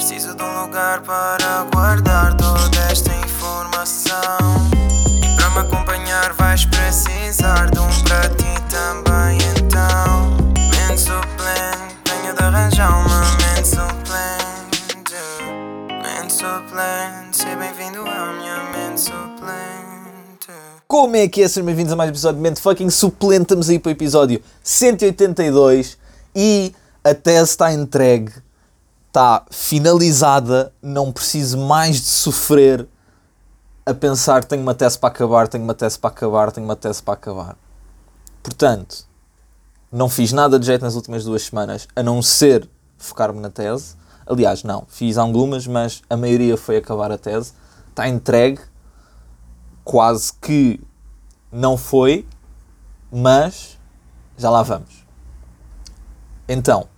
Preciso de um lugar para guardar toda esta informação. E para me acompanhar vais precisar de um para ti também. Então, mente suplente, tenho de arranjar uma mente suplente. Mente suplente, seja bem-vindo à minha mente suplente. Como é que é? Sejam bem-vindos a mais um episódio de Mente Fucking Suplente. Estamos aí para o episódio 182 e a tese está entregue, está finalizada. Não preciso mais de sofrer a pensar: tenho uma tese para acabar, tenho uma tese para acabar, tenho uma tese para acabar. Portanto, não fiz nada de jeito nas últimas duas semanas, a não ser focar-me na tese. Aliás, não, fiz algumas, mas a maioria foi acabar a tese. Está entregue, quase que não foi, mas já lá vamos. Então,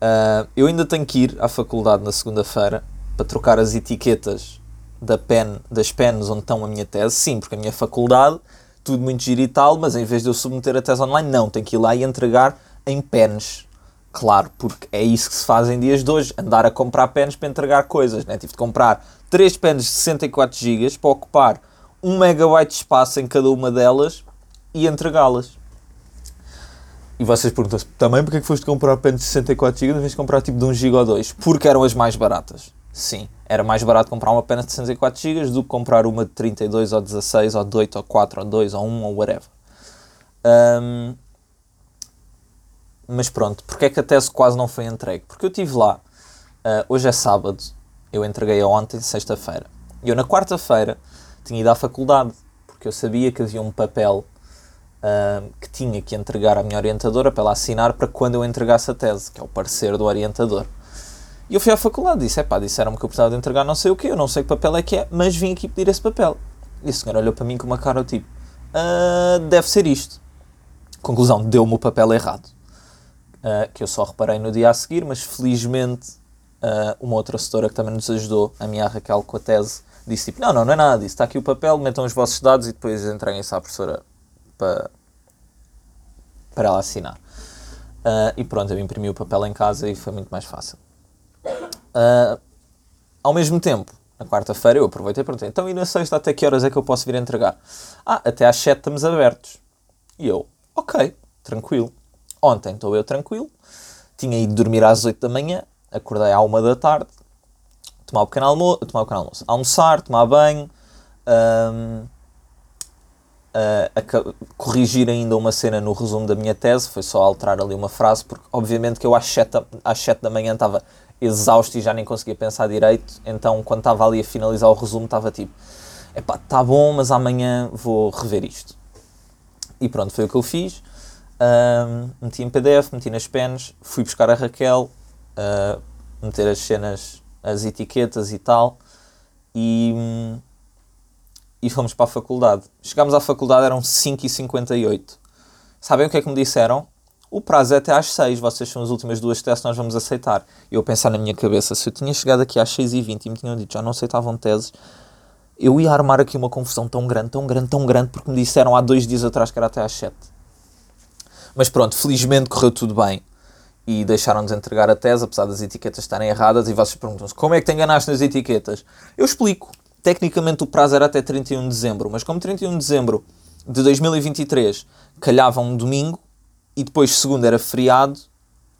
ah, eu ainda tenho que ir à faculdade na segunda-feira para trocar as etiquetas da pen, das pens onde estão a minha tese. Sim, porque a minha faculdade, tudo muito giro e tal, mas em vez de eu submeter a tese online, não, tenho que ir lá e entregar em pens. Claro, porque é isso que se faz em dias de hoje, andar a comprar pens para entregar coisas. Né? Tive de comprar 3 pens de 64 GB para ocupar 1 megabyte de espaço em cada uma delas e entregá-las. E vocês perguntam-se, também porque é que foste comprar pens de 64 GB em vez de comprar tipo de 1 GB ou 2? Porque eram as mais baratas. Sim, era mais barato comprar uma pena de 64 GB do que comprar uma de 32 ou 16 ou de 8 ou 4 ou 2 ou 1 ou whatever. Ahm, mas pronto, porque é que a tese quase não foi entregue? Porque eu estive lá, ah, hoje é sábado, eu entreguei-a ontem, sexta-feira. E eu na quarta-feira tinha ido à faculdade, porque eu sabia que havia um papel que tinha que entregar à minha orientadora para ela assinar para quando eu entregasse a tese, que é o parecer do orientador. E eu fui à faculdade e disse: pá, disseram-me que eu precisava de entregar não sei o quê, eu não sei que papel é que é, mas vim aqui pedir esse papel. E a senhora olhou para mim com uma cara tipo: "Ah, deve ser isto. Conclusão: deu-me o papel errado. Ah, que eu só reparei no dia a seguir, mas felizmente ah, uma outra assessora que também nos ajudou, a minha Raquel com a tese, disse tipo: não, não, não é nada disso, está aqui o papel, metam os vossos dados e depois entreguem-se à professora para, para ela assinar. Ah, e pronto, eu imprimi o papel em casa e foi muito mais fácil. Ah, ao mesmo tempo, na quarta-feira eu aproveitei e perguntei, então e na sexta até que horas é que eu posso vir entregar? Ah, até às 7 estamos abertos. E eu, ok, tranquilo. Ontem estou eu tranquilo, tinha ido dormir às 8 da manhã, acordei à 1 da tarde, tomar o pequeno almoço, tomar o pequeno almoço, almoçar, tomar banho, ahm, corrigir ainda uma cena no resumo da minha tese, foi só alterar ali uma frase, porque obviamente que eu às 7, da- às 7 da manhã estava exausto e já nem conseguia pensar direito, então quando estava ali a finalizar o resumo estava tipo, epá, tá bom, mas amanhã vou rever isto. E pronto, foi o que eu fiz. Ahm, meti em PDF, meti nas pens, fui buscar a Raquel, ah, meter as cenas, as etiquetas e tal, e, hum, e fomos para a faculdade. Chegámos à faculdade, eram 5h58. Sabem o que é que me disseram? O prazo é até às 6, vocês são as últimas duas testes, nós vamos aceitar. Eu pensar na minha cabeça, se eu tinha chegado aqui às 6h20 e me tinham dito já não aceitavam teses, eu ia armar aqui uma confusão tão grande, tão grande, tão grande, porque me disseram há dois dias atrás que era até às 7. Mas pronto, felizmente correu tudo bem e deixaram-nos entregar a tese, apesar das etiquetas estarem erradas. E vocês perguntam-se como é que te enganaste nas etiquetas? Eu explico. Tecnicamente o prazo era até 31 de dezembro, mas como 31 de dezembro de 2023 calhava um domingo e depois segunda era feriado,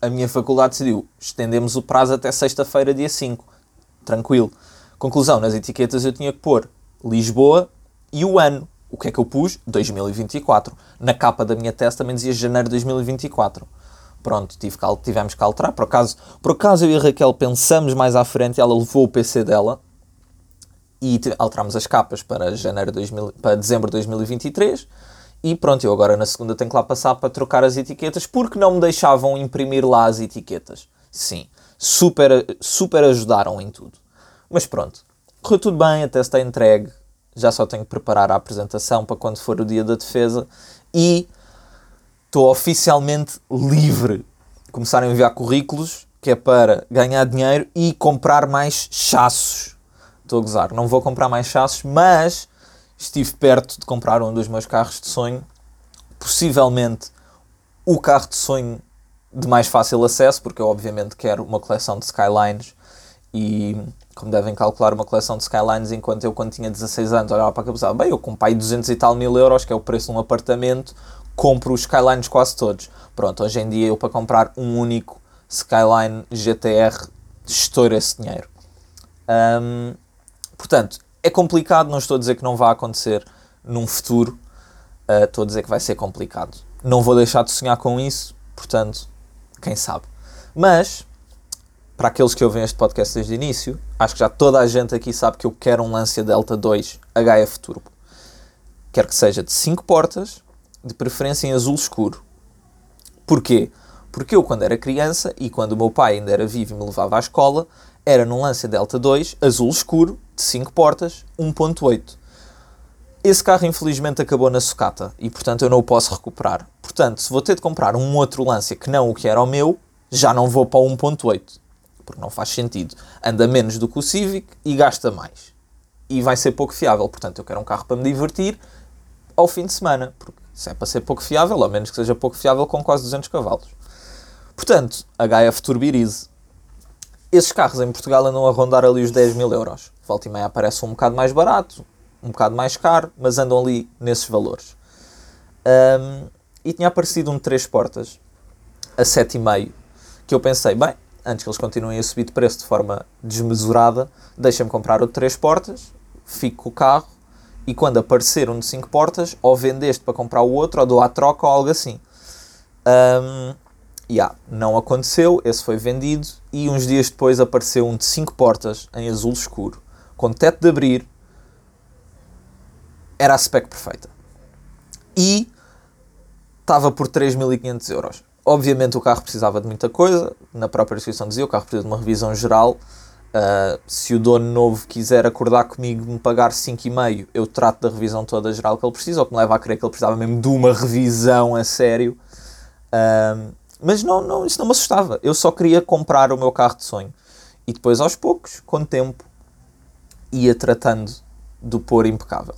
a minha faculdade decidiu estendemos o prazo até sexta-feira, dia 5. Tranquilo. Conclusão, nas etiquetas eu tinha que pôr Lisboa e o ano. O que é que eu pus? 2024. Na capa da minha tese também dizia janeiro de 2024. Pronto, tive que, tivemos que alterar. Por acaso, por acaso eu e a Raquel pensamos mais à frente, ela levou o PC dela e te- alterámos as capas para, janeiro de 2000, para dezembro de 2023 e pronto, eu agora na segunda tenho que lá passar para trocar as etiquetas porque não me deixavam imprimir lá as etiquetas. Sim, super, super ajudaram em tudo. Mas pronto, correu tudo bem, até está entregue, já só tenho que preparar a apresentação para quando for o dia da defesa e estou oficialmente livre. Começarem a enviar currículos, que é para ganhar dinheiro e comprar mais chassos. Estou a gozar, não vou comprar mais chassos, mas estive perto de comprar um dos meus carros de sonho. Possivelmente o carro de sonho de mais fácil acesso, porque eu obviamente quero uma coleção de Skylines E como devem calcular, uma coleção de Skylines, enquanto eu, quando tinha 16 anos, olhava para a cabeça, bem, eu com pai 200 e tal mil euros, que é o preço de um apartamento, compro os Skylines quase todos. Pronto, hoje em dia eu para comprar um único Skyline GTR estouro esse dinheiro. Um, portanto, é complicado, não estou a dizer que não vai acontecer num futuro, uh, estou a dizer que vai ser complicado. Não vou deixar de sonhar com isso, portanto, quem sabe. Mas, para aqueles que ouvem este podcast desde o início, acho que já toda a gente aqui sabe que eu quero um Lancia Delta 2 HF Turbo. Quero que seja de 5 portas, de preferência em azul escuro. Porquê? Porque eu, quando era criança e quando o meu pai ainda era vivo e me levava à escola, era num Lancia Delta 2, azul escuro, de 5 portas, 1.8. Esse carro infelizmente acabou na sucata e portanto eu não o posso recuperar. Portanto, se vou ter de comprar um outro Lancia que não o que era o meu, já não vou para o 1.8. Porque não faz sentido. Anda menos do que o Civic e gasta mais. E vai ser pouco fiável. Portanto, eu quero um carro para me divertir ao fim de semana. Porque se é para ser pouco fiável, ao menos que seja pouco fiável com quase 200 cavalos. Portanto, HF Turbirize. Esses carros em Portugal andam a rondar ali os 10 mil euros. Volta e meia aparece um bocado mais barato, um bocado mais caro, mas andam ali nesses valores. Um, e tinha aparecido um 3 portas a 7,5 que eu pensei, bem, antes que eles continuem a subir de preço de forma desmesurada, deixa-me comprar o de 3 portas, fico com o carro e quando aparecer um de 5 portas, ou vendo este para comprar o outro, ou dou à troca ou algo assim. Um, yeah, não aconteceu, esse foi vendido e uns dias depois apareceu um de 5 portas em azul escuro, com teto de abrir, era a spec perfeita. E estava por 3.500 euros. Obviamente o carro precisava de muita coisa, na própria descrição dizia, o carro precisa de uma revisão geral. Uh, se o dono novo quiser acordar comigo me pagar 5,5, eu trato da revisão toda geral que ele precisa, ou que me leva a crer que ele precisava mesmo de uma revisão a sério. Uh, mas não, não, isso não me assustava. Eu só queria comprar o meu carro de sonho. E depois, aos poucos, com o tempo, ia tratando do pôr impecável.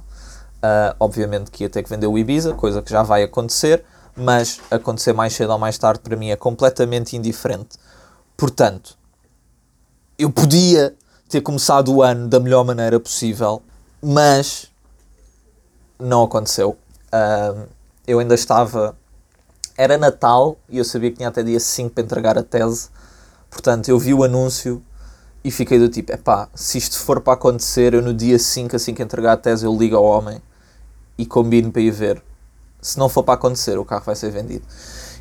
Uh, obviamente que ia ter que vender o Ibiza, coisa que já vai acontecer, mas acontecer mais cedo ou mais tarde para mim é completamente indiferente. Portanto, eu podia ter começado o ano da melhor maneira possível, mas não aconteceu. Uh, eu ainda estava. Era Natal e eu sabia que tinha até dia 5 para entregar a tese, portanto, eu vi o anúncio e fiquei do tipo: epá, se isto for para acontecer, eu no dia 5, assim que entregar a tese, eu ligo ao homem e combino para ir ver. Se não for para acontecer, o carro vai ser vendido.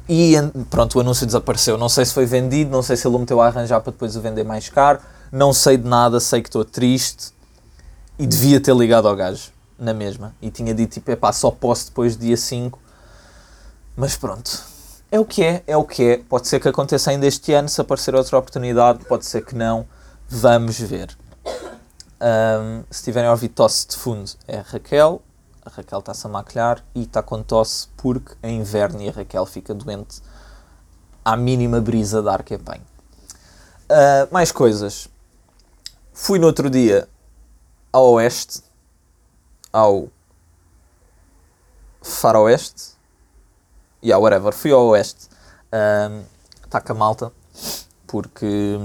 E pronto, o anúncio desapareceu. Não sei se foi vendido, não sei se ele o meteu a arranjar para depois o vender mais caro. Não sei de nada, sei que estou triste e devia ter ligado ao gajo na mesma. E tinha dito tipo, epá, só posso depois do dia 5. Mas pronto, é o que é, é o que é. Pode ser que aconteça ainda este ano, se aparecer outra oportunidade, pode ser que não. Vamos ver. Um, se tiverem a ouvir tosse de fundo, é a Raquel a Raquel está-se a maquilhar e está com tosse porque é inverno e a Raquel fica doente à mínima brisa de ar que. Uh, mais coisas. Fui no outro dia ao oeste, ao faroeste, yeah, whatever, fui ao oeste. Uh, com a malta, porque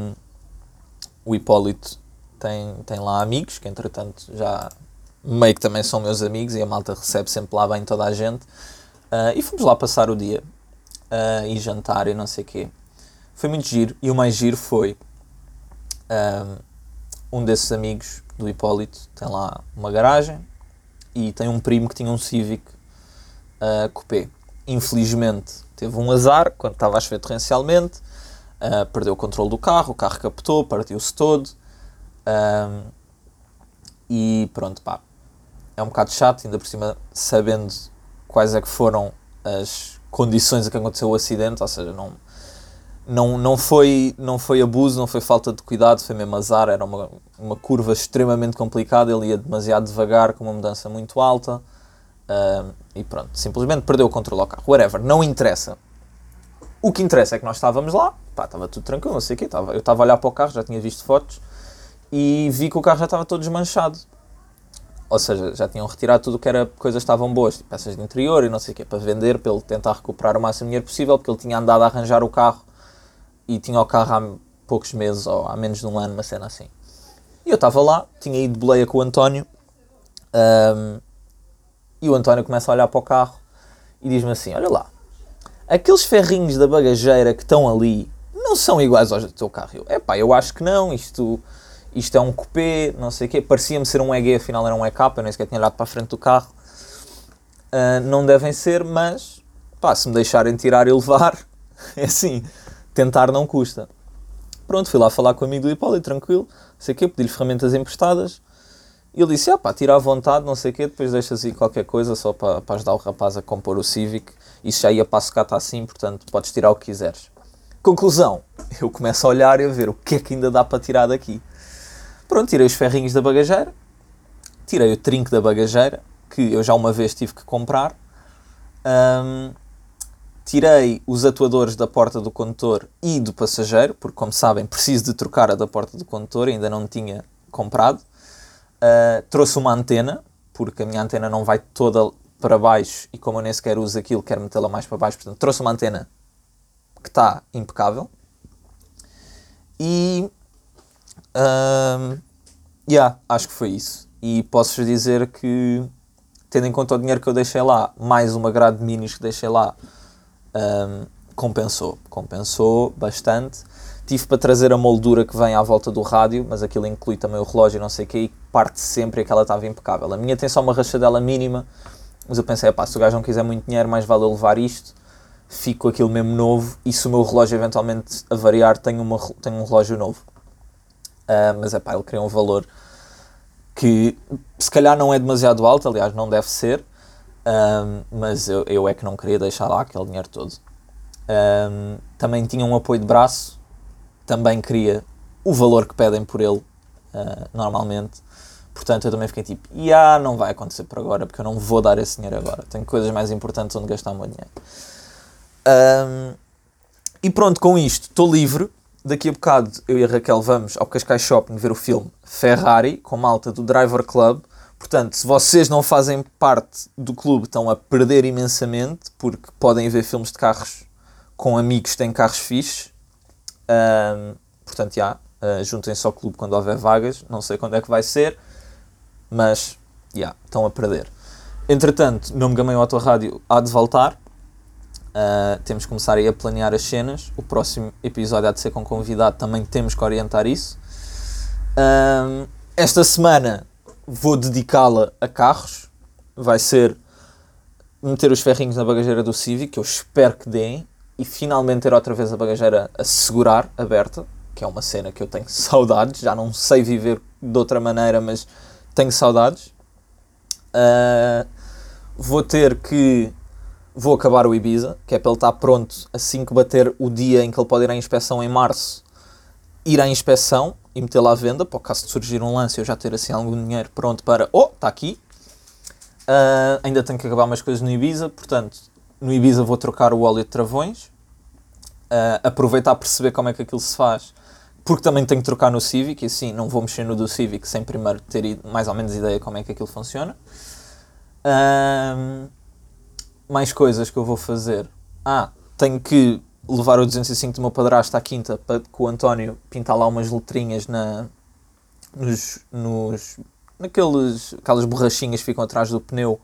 o Hipólito tem, tem lá amigos, que entretanto já meio que também são meus amigos e a malta recebe sempre lá bem toda a gente. Uh, e fomos lá passar o dia uh, e jantar e não sei o quê. Foi muito giro e o mais giro foi uh, um desses amigos do Hipólito tem lá uma garagem e tem um primo que tinha um Civic uh, Coupé. Infelizmente teve um azar quando estava a chover torrencialmente, uh, perdeu o controle do carro, o carro captou, partiu-se todo. E pronto, pá, é um bocado chato, ainda por cima sabendo quais é que foram as condições em que aconteceu o acidente, ou seja, não, não, não, foi, não foi abuso, não foi falta de cuidado, foi mesmo azar, era uma, uma curva extremamente complicada, ele ia demasiado devagar, com uma mudança muito alta, uh, e pronto, simplesmente perdeu o controle ao carro, whatever, não interessa. O que interessa é que nós estávamos lá, pá, estava tudo tranquilo, não sei o quê, eu estava a olhar para o carro, já tinha visto fotos, e vi que o carro já estava todo desmanchado. Ou seja, já tinham retirado tudo o que era coisas estavam boas, tipo peças de interior e não sei o quê, para vender, para ele tentar recuperar o máximo dinheiro possível, porque ele tinha andado a arranjar o carro e tinha o carro há poucos meses ou há menos de um ano, uma cena assim. E eu estava lá, tinha ido de boleia com o António, um, e o António começa a olhar para o carro e diz-me assim: Olha lá, aqueles ferrinhos da bagageira que estão ali não são iguais aos do teu carro. Eu, epá, eu acho que não, isto, isto é um coupé, não sei o quê. Parecia-me ser um EG, afinal era um EK, eu nem sequer tinha olhado para a frente do carro. Uh, não devem ser, mas pá, se me deixarem tirar e levar, é assim, tentar não custa. Pronto, fui lá falar com o amigo do Hipólito, tranquilo, sei o quê, pedi-lhe ferramentas emprestadas. E ele disse, ah pá, tira à vontade, não sei o quê, depois deixas aí qualquer coisa só para, para ajudar o rapaz a compor o Civic. Isso já ia para a sucata assim, portanto podes tirar o que quiseres. Conclusão, eu começo a olhar e a ver o que é que ainda dá para tirar daqui. Pronto, tirei os ferrinhos da bagageira, tirei o trinco da bagageira, que eu já uma vez tive que comprar. Um, tirei os atuadores da porta do condutor e do passageiro, porque, como sabem, preciso de trocar a da porta do condutor, ainda não tinha comprado. Uh, trouxe uma antena, porque a minha antena não vai toda para baixo e, como eu nem sequer uso aquilo, quero metê-la mais para baixo. Portanto, trouxe uma antena que está impecável. E. Um, yeah, acho que foi isso. E posso-vos dizer que, tendo em conta o dinheiro que eu deixei lá, mais uma grade de minis que deixei lá, um, compensou. Compensou bastante. Tive para trazer a moldura que vem à volta do rádio, mas aquilo inclui também o relógio e não sei o que, e parte sempre e que ela estava impecável. A minha tem só uma rachadela mínima, mas eu pensei, pá, se o gajo não quiser muito dinheiro, mais vale eu levar isto, fico aquilo mesmo novo, e se o meu relógio eventualmente a variar, tenho, uma, tenho um relógio novo. Uh, mas é pá, ele criou um valor que se calhar não é demasiado alto, aliás, não deve ser, um, mas eu, eu é que não queria deixar lá aquele dinheiro todo. Um, também tinha um apoio de braço, também queria o valor que pedem por ele uh, normalmente. Portanto, eu também fiquei tipo, ah, não vai acontecer por agora, porque eu não vou dar esse dinheiro agora. Tenho coisas mais importantes onde gastar o meu dinheiro. Um, e pronto, com isto, estou livre. Daqui a bocado eu e a Raquel vamos ao Cascais Shopping ver o filme Ferrari, com malta do Driver Club. Portanto, se vocês não fazem parte do clube, estão a perder imensamente, porque podem ver filmes de carros com amigos que têm carros fixes. Um, portanto, já, uh, juntem-se ao clube quando houver vagas. Não sei quando é que vai ser, mas já, estão a perder. Entretanto, Nome Gamei Rádio há de voltar. Uh, temos que começar aí a planear as cenas. O próximo episódio há de ser com convidado, também temos que orientar isso. Esta semana vou dedicá-la a carros. Vai ser meter os ferrinhos na bagageira do Civic, que eu espero que deem, e finalmente ter outra vez a bagageira a segurar, aberta, que é uma cena que eu tenho saudades. Já não sei viver de outra maneira, mas tenho saudades. Uh, vou ter que. Vou acabar o Ibiza, que é para ele estar pronto assim que bater o dia em que ele pode ir à inspeção em março. Ir à inspeção, e metê-la à venda, para o caso de surgir um lance eu já ter assim algum dinheiro pronto para, oh, está aqui. Uh, ainda tenho que acabar umas coisas no Ibiza, portanto, no Ibiza vou trocar o óleo de travões, uh, aproveitar a perceber como é que aquilo se faz, porque também tenho que trocar no Civic, e assim não vou mexer no do Civic sem primeiro ter mais ou menos ideia como é que aquilo funciona. Uh, mais coisas que eu vou fazer. Ah, tenho que levar o 205 do meu padrasto à quinta para com o António pintar lá umas letrinhas na, nos, nos, naqueles, aquelas borrachinhas que ficam atrás do pneu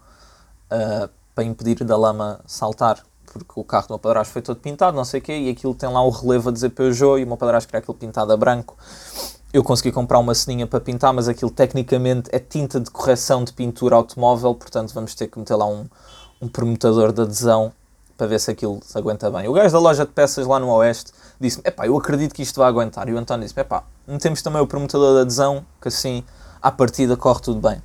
uh, para impedir da lama saltar, porque o carro do meu padrasto foi todo pintado, não sei o quê, e aquilo tem lá o relevo a dizer Peugeot e o meu padrasto queria aquilo pintado a branco. Eu consegui comprar uma ceninha para pintar, mas aquilo tecnicamente é tinta de correção de pintura automóvel, portanto vamos ter que meter lá um, um permutador de adesão para ver se aquilo se aguenta bem. O gajo da loja de peças lá no Oeste disse-me: Epá, eu acredito que isto vai aguentar. E o António disse-me: Epá, metemos também o promotador de adesão, que assim à partida corre tudo bem.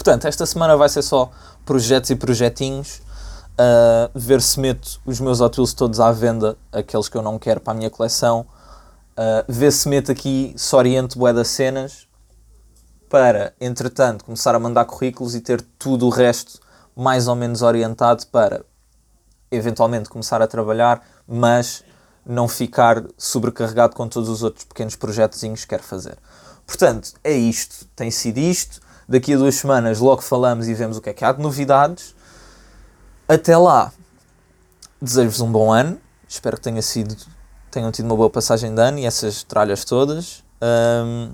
Portanto, esta semana vai ser só projetos e projetinhos. Uh, ver se meto os meus Hot Wheels todos à venda, aqueles que eu não quero para a minha coleção. Uh, ver se meto aqui, se oriento bué das cenas, para, entretanto, começar a mandar currículos e ter tudo o resto mais ou menos orientado para eventualmente começar a trabalhar, mas não ficar sobrecarregado com todos os outros pequenos projetos que quero fazer. Portanto, é isto, tem sido isto. Daqui a duas semanas logo falamos e vemos o que é que há de novidades. Até lá, desejo-vos um bom ano. Espero que tenha sido tenham tido uma boa passagem de ano e essas tralhas todas. Um,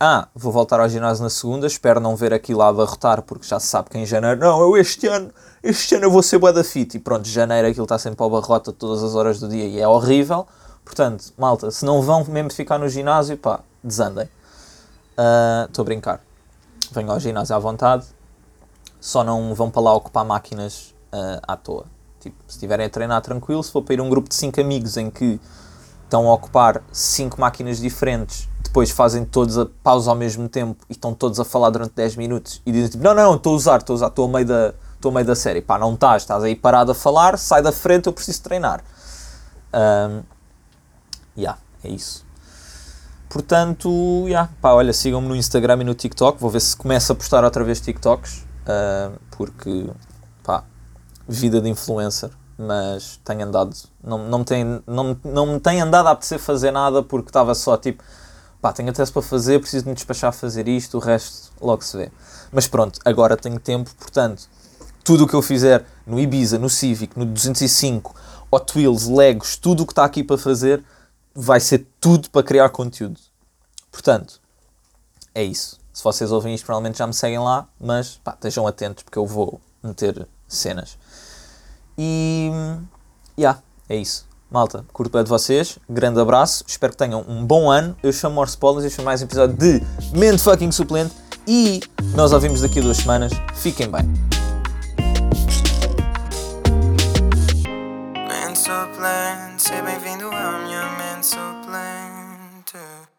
ah, vou voltar ao ginásio na segunda, espero não ver aquilo a abarrotar, porque já se sabe que em janeiro, não, eu este ano, este ano eu vou ser bué da fit. E pronto, janeiro aquilo está sempre ao barrota todas as horas do dia e é horrível. Portanto, malta, se não vão mesmo ficar no ginásio, pá, desandem. Estou uh, a brincar. Venham ao ginásio à vontade, só não vão para lá ocupar máquinas uh, à toa. Tipo, se estiverem a treinar tranquilo, se for para ir um grupo de 5 amigos em que estão a ocupar 5 máquinas diferentes depois fazem todos a pausa ao mesmo tempo e estão todos a falar durante 10 minutos e dizem tipo, não, não, estou a usar, estou a usar, estou a meio da, estou a meio da série. Pá, não estás, estás aí parado a falar, sai da frente, eu preciso treinar. Um, yeah, é isso. Portanto, yeah, pá, olha, sigam-me no Instagram e no TikTok, vou ver se começa a postar outra vez TikToks, uh, porque, pá, vida de influencer, mas tenho andado, não, não, me tem, não, não me tem andado a apetecer fazer nada porque estava só tipo, pá, tenho teste para fazer, preciso me despachar a fazer isto, o resto logo se vê. Mas pronto, agora tenho tempo, portanto, tudo o que eu fizer no Ibiza, no Civic, no 205, Hot Wheels, Legos, tudo o que está aqui para fazer, vai ser tudo para criar conteúdo. Portanto, é isso. Se vocês ouvem isto, provavelmente já me seguem lá, mas pá, estejam atentos porque eu vou meter cenas. E. yeah, é isso. Malta, curto bem de vocês, grande abraço, espero que tenham um bom ano. Eu chamo Morse Polas, este foi mais um episódio de Mente Fucking Suplente e nós ouvimos daqui a duas semanas. Fiquem bem.